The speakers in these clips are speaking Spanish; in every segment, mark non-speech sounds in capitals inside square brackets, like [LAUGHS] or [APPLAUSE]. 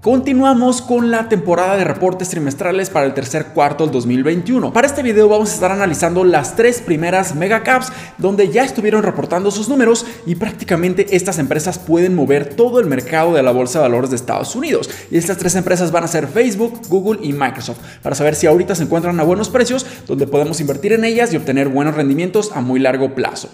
Continuamos con la temporada de reportes trimestrales para el tercer cuarto del 2021. Para este video vamos a estar analizando las tres primeras megacaps donde ya estuvieron reportando sus números y prácticamente estas empresas pueden mover todo el mercado de la bolsa de valores de Estados Unidos. Y estas tres empresas van a ser Facebook, Google y Microsoft para saber si ahorita se encuentran a buenos precios donde podemos invertir en ellas y obtener buenos rendimientos a muy largo plazo.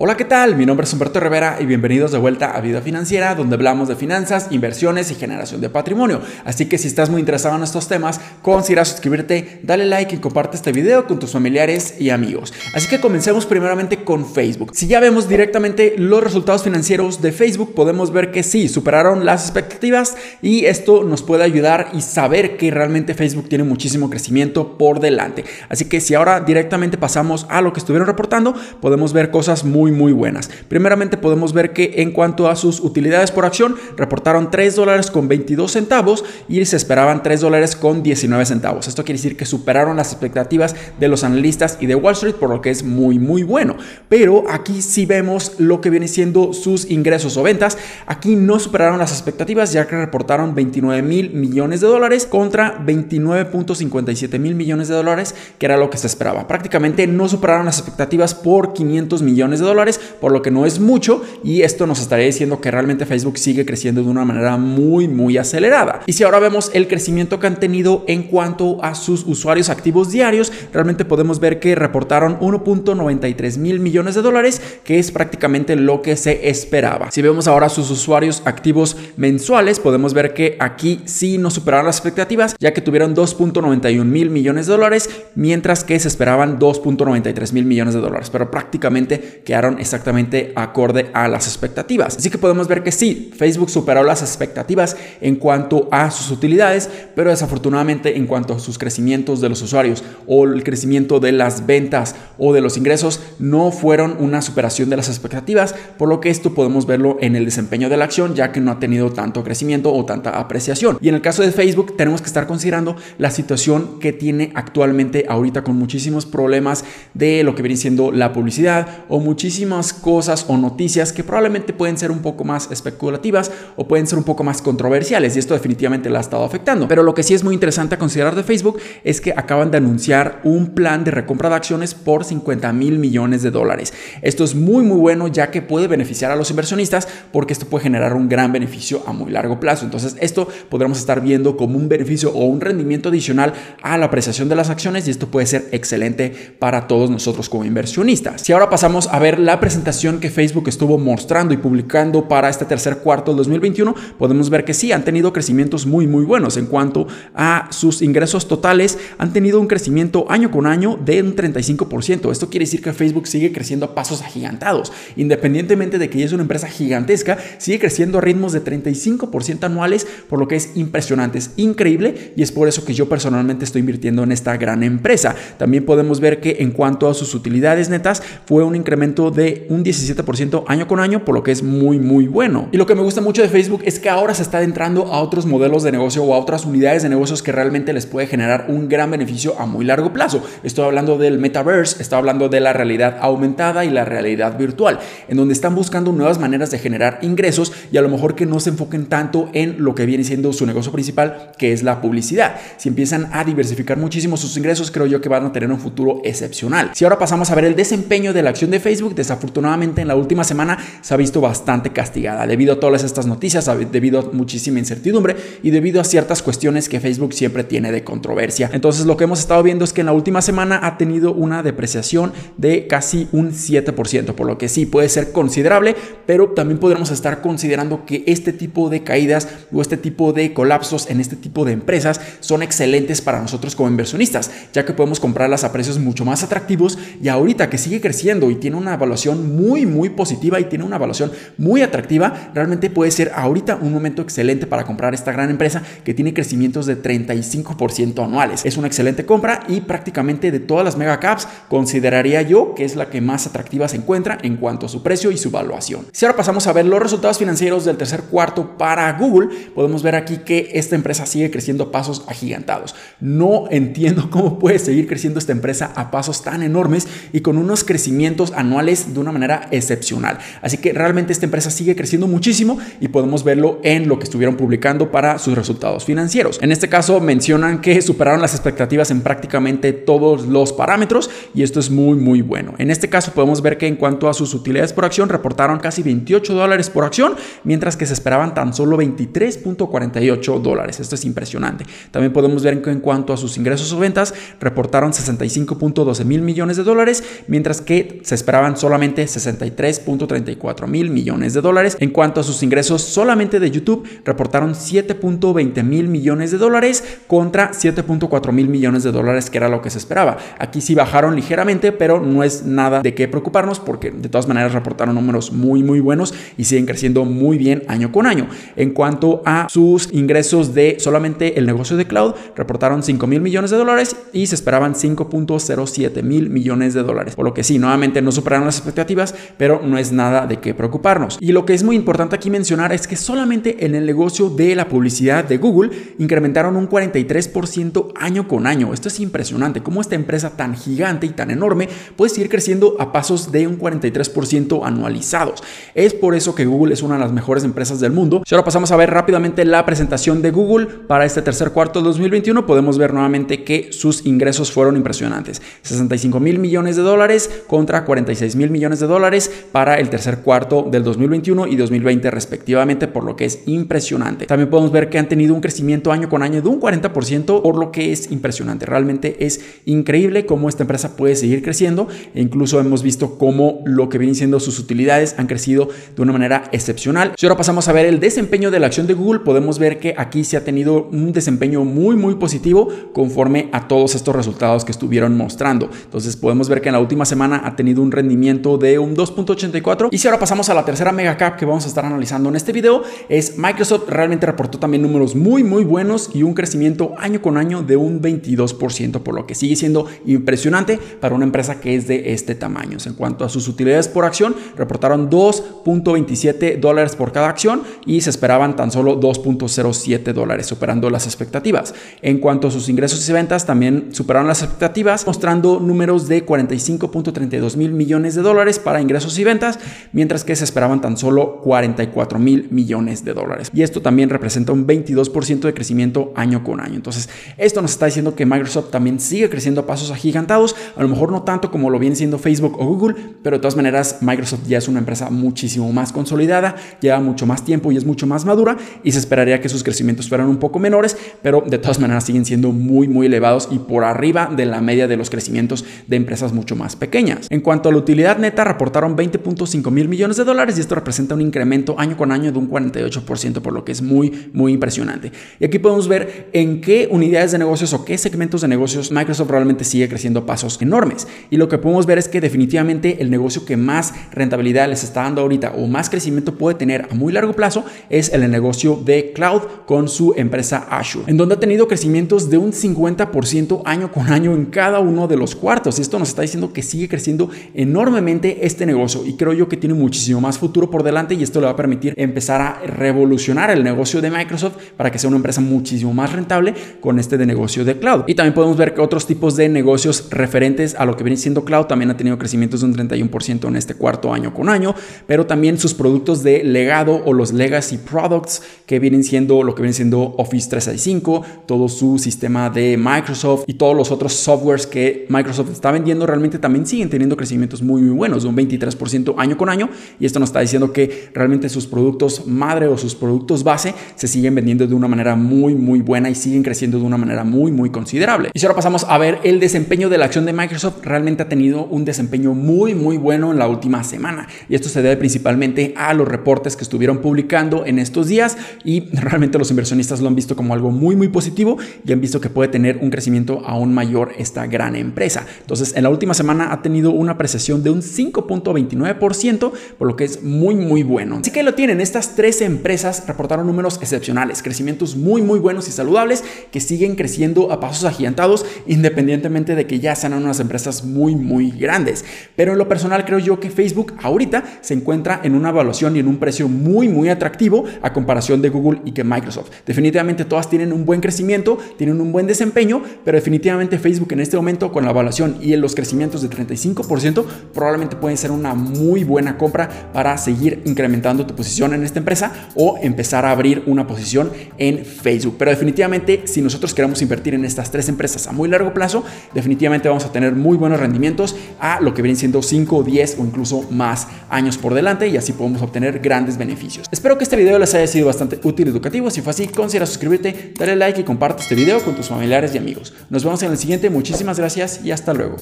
Hola, ¿qué tal? Mi nombre es Humberto Rivera y bienvenidos de vuelta a Vida Financiera, donde hablamos de finanzas, inversiones y generación de patrimonio. Así que si estás muy interesado en estos temas, considera suscribirte, dale like y comparte este video con tus familiares y amigos. Así que comencemos primeramente con Facebook. Si ya vemos directamente los resultados financieros de Facebook, podemos ver que sí, superaron las expectativas y esto nos puede ayudar y saber que realmente Facebook tiene muchísimo crecimiento por delante. Así que si ahora directamente pasamos a lo que estuvieron reportando, podemos ver cosas muy muy buenas. Primeramente podemos ver que en cuanto a sus utilidades por acción, reportaron 3 dólares con 22 centavos y se esperaban 3 dólares con 19 centavos. Esto quiere decir que superaron las expectativas de los analistas y de Wall Street, por lo que es muy muy bueno. Pero aquí sí vemos lo que viene siendo sus ingresos o ventas. Aquí no superaron las expectativas ya que reportaron 29 mil millones de dólares contra 29.57 mil millones de dólares, que era lo que se esperaba. Prácticamente no superaron las expectativas por 500 millones de dólares por lo que no es mucho y esto nos estaría diciendo que realmente Facebook sigue creciendo de una manera muy muy acelerada. Y si ahora vemos el crecimiento que han tenido en cuanto a sus usuarios activos diarios, realmente podemos ver que reportaron 1.93 mil millones de dólares, que es prácticamente lo que se esperaba. Si vemos ahora sus usuarios activos mensuales, podemos ver que aquí sí no superaron las expectativas, ya que tuvieron 2.91 mil millones de dólares, mientras que se esperaban 2.93 mil millones de dólares, pero prácticamente quedaron exactamente acorde a las expectativas. Así que podemos ver que sí, Facebook superó las expectativas en cuanto a sus utilidades, pero desafortunadamente en cuanto a sus crecimientos de los usuarios o el crecimiento de las ventas o de los ingresos no fueron una superación de las expectativas, por lo que esto podemos verlo en el desempeño de la acción, ya que no ha tenido tanto crecimiento o tanta apreciación. Y en el caso de Facebook tenemos que estar considerando la situación que tiene actualmente ahorita con muchísimos problemas de lo que viene siendo la publicidad o muchísimos cosas o noticias que probablemente pueden ser un poco más especulativas o pueden ser un poco más controversiales y esto definitivamente la ha estado afectando. Pero lo que sí es muy interesante a considerar de Facebook es que acaban de anunciar un plan de recompra de acciones por 50 mil millones de dólares. Esto es muy muy bueno ya que puede beneficiar a los inversionistas porque esto puede generar un gran beneficio a muy largo plazo. Entonces esto podremos estar viendo como un beneficio o un rendimiento adicional a la apreciación de las acciones y esto puede ser excelente para todos nosotros como inversionistas. Si ahora pasamos a ver la presentación que Facebook estuvo mostrando y publicando para este tercer cuarto del 2021, podemos ver que sí, han tenido crecimientos muy, muy buenos en cuanto a sus ingresos totales. Han tenido un crecimiento año con año de un 35%. Esto quiere decir que Facebook sigue creciendo a pasos agigantados. Independientemente de que es una empresa gigantesca, sigue creciendo a ritmos de 35% anuales, por lo que es impresionante, es increíble y es por eso que yo personalmente estoy invirtiendo en esta gran empresa. También podemos ver que en cuanto a sus utilidades netas, fue un incremento de un 17% año con año, por lo que es muy, muy bueno. Y lo que me gusta mucho de Facebook es que ahora se está adentrando a otros modelos de negocio o a otras unidades de negocios que realmente les puede generar un gran beneficio a muy largo plazo. Estoy hablando del metaverse, estoy hablando de la realidad aumentada y la realidad virtual, en donde están buscando nuevas maneras de generar ingresos y a lo mejor que no se enfoquen tanto en lo que viene siendo su negocio principal, que es la publicidad. Si empiezan a diversificar muchísimo sus ingresos, creo yo que van a tener un futuro excepcional. Si ahora pasamos a ver el desempeño de la acción de Facebook, desafortunadamente en la última semana se ha visto bastante castigada debido a todas estas noticias, debido a muchísima incertidumbre y debido a ciertas cuestiones que Facebook siempre tiene de controversia. Entonces lo que hemos estado viendo es que en la última semana ha tenido una depreciación de casi un 7%, por lo que sí puede ser considerable, pero también podremos estar considerando que este tipo de caídas o este tipo de colapsos en este tipo de empresas son excelentes para nosotros como inversionistas, ya que podemos comprarlas a precios mucho más atractivos y ahorita que sigue creciendo y tiene una evaluación muy, muy positiva y tiene una evaluación muy atractiva, realmente puede ser ahorita un momento excelente para comprar esta gran empresa que tiene crecimientos de 35% anuales. Es una excelente compra y prácticamente de todas las mega caps consideraría yo que es la que más atractiva se encuentra en cuanto a su precio y su valuación. Si ahora pasamos a ver los resultados financieros del tercer cuarto para Google, podemos ver aquí que esta empresa sigue creciendo a pasos agigantados. No entiendo [LAUGHS] cómo puede seguir creciendo esta empresa a pasos tan enormes y con unos crecimientos anuales de una manera excepcional. Así que realmente esta empresa sigue creciendo muchísimo y podemos verlo en lo que estuvieron publicando para sus resultados financieros. En este caso mencionan que superaron las expectativas en prácticamente todos los parámetros y esto es muy muy bueno. En este caso podemos ver que en cuanto a sus utilidades por acción reportaron casi 28 dólares por acción, mientras que se esperaban tan solo 23.48 dólares. Esto es impresionante. También podemos ver que en cuanto a sus ingresos o ventas reportaron 65.12 mil millones de dólares, mientras que se esperaban solamente 63.34 mil millones de dólares. En cuanto a sus ingresos solamente de YouTube, reportaron 7.20 mil millones de dólares contra 7.4 mil millones de dólares que era lo que se esperaba. Aquí sí bajaron ligeramente, pero no es nada de qué preocuparnos porque de todas maneras reportaron números muy muy buenos y siguen creciendo muy bien año con año. En cuanto a sus ingresos de solamente el negocio de cloud, reportaron 5 mil millones de dólares y se esperaban 5.07 mil millones de dólares. Por lo que sí, nuevamente no superaron las expectativas, pero no es nada de qué preocuparnos. Y lo que es muy importante aquí mencionar es que solamente en el negocio de la publicidad de Google incrementaron un 43% año con año. Esto es impresionante, cómo esta empresa tan gigante y tan enorme puede seguir creciendo a pasos de un 43% anualizados. Es por eso que Google es una de las mejores empresas del mundo. Si ahora pasamos a ver rápidamente la presentación de Google para este tercer cuarto de 2021, podemos ver nuevamente que sus ingresos fueron impresionantes. 65 mil millones de dólares contra 46 mil millones de dólares para el tercer cuarto del 2021 y 2020 respectivamente, por lo que es impresionante. También podemos ver que han tenido un crecimiento año con año de un 40%, por lo que es impresionante. Realmente es increíble cómo esta empresa puede seguir creciendo e incluso hemos visto cómo lo que vienen siendo sus utilidades han crecido de una manera excepcional. Si ahora pasamos a ver el desempeño de la acción de Google, podemos ver que aquí se ha tenido un desempeño muy muy positivo conforme a todos estos resultados que estuvieron mostrando. Entonces podemos ver que en la última semana ha tenido un rendimiento de un 2.84 y si ahora pasamos a la tercera mega cap que vamos a estar analizando en este video es Microsoft realmente reportó también números muy muy buenos y un crecimiento año con año de un 22%, por lo que sigue siendo impresionante para una empresa que es de este tamaño. En cuanto a sus utilidades por acción, reportaron 2.27 dólares por cada acción y se esperaban tan solo 2.07 dólares, superando las expectativas. En cuanto a sus ingresos y ventas, también superaron las expectativas, mostrando números de 45.32 mil millones de dólares para ingresos y ventas, mientras que se esperaban tan solo 44 mil millones de dólares. Y esto también representa un 22% de crecimiento año con año. Entonces, esto nos está diciendo que Microsoft también sigue creciendo a pasos agigantados, a lo mejor no tanto como lo viene siendo Facebook o Google, pero de todas maneras Microsoft ya es una empresa muchísimo más consolidada, lleva mucho más tiempo y es mucho más madura y se esperaría que sus crecimientos fueran un poco menores, pero de todas maneras siguen siendo muy muy elevados y por arriba de la media de los crecimientos de empresas mucho más pequeñas. En cuanto a la utilidad neta, reportaron 20.5 mil millones de dólares y esto representa un incremento año con año de un 48%, por lo que es muy muy impresionante. Y aquí podemos ver en qué unidades de negocios o qué segmentos de negocios Microsoft realmente sigue creciendo pasos enormes. Y lo que podemos ver es que definitivamente el negocio que más rentabilidad les está dando ahorita o más crecimiento puede tener a muy largo plazo es el negocio de cloud con su empresa Azure, en donde ha tenido crecimientos de un 50% año con año en cada uno de los cuartos. Y esto nos está diciendo que sigue creciendo enormemente este negocio y creo yo que tiene muchísimo más futuro por delante y esto le va a permitir empezar a revolucionar el negocio de Microsoft para que sea una empresa muchísimo más rentable con este de negocio de cloud. Y también podemos ver que otros tipos de negocios referentes a lo que viene siendo cloud también ha tenido crecimientos de un 31% en este cuarto año con año, pero también sus productos de legado o los legacy products que vienen siendo lo que viene siendo Office 365, todo su sistema de Microsoft y todos los otros softwares que Microsoft está vendiendo realmente también siguen teniendo crecimientos muy muy buenos, de un 23% año con año y esto nos está diciendo que realmente sus productos madre o sus productos base se siguen vendiendo de una manera muy muy buena y siguen creciendo de una manera muy muy considerable. Y si ahora pasamos a ver el desempeño de la acción de Microsoft, realmente ha tenido un desempeño muy muy bueno en la última semana y esto se debe principalmente a los reportes que estuvieron publicando en estos días y realmente los inversionistas lo han visto como algo muy muy positivo y han visto que puede tener un crecimiento aún mayor esta gran empresa. Entonces, en la última semana ha tenido una apreciación de un 5.29%, por lo que es muy muy bueno. Así que lo tienen, estas tres empresas reportaron números excepcionales, crecimientos muy muy buenos y saludables que siguen creciendo a pasos agigantados independientemente de que ya sean unas empresas muy muy grandes. Pero en lo personal creo yo que Facebook ahorita se encuentra en una evaluación y en un precio muy muy atractivo a comparación de Google y que Microsoft. Definitivamente todas tienen un buen crecimiento, tienen un buen desempeño, pero definitivamente Facebook en este momento con la evaluación y en los crecimientos de 35% probablemente pueden ser una muy buena compra para seguir incrementando tu posición en esta empresa o empezar a abrir una posición en Facebook. Pero definitivamente, si nosotros queremos invertir en estas tres empresas a muy largo plazo, definitivamente vamos a tener muy buenos rendimientos a lo que vienen siendo 5, 10 o incluso más años por delante y así podemos obtener grandes beneficios. Espero que este video les haya sido bastante útil y educativo. Si fue así, considera suscribirte, dale like y comparte este video con tus familiares y amigos. Nos vemos en el siguiente. Muchísimas gracias y hasta luego.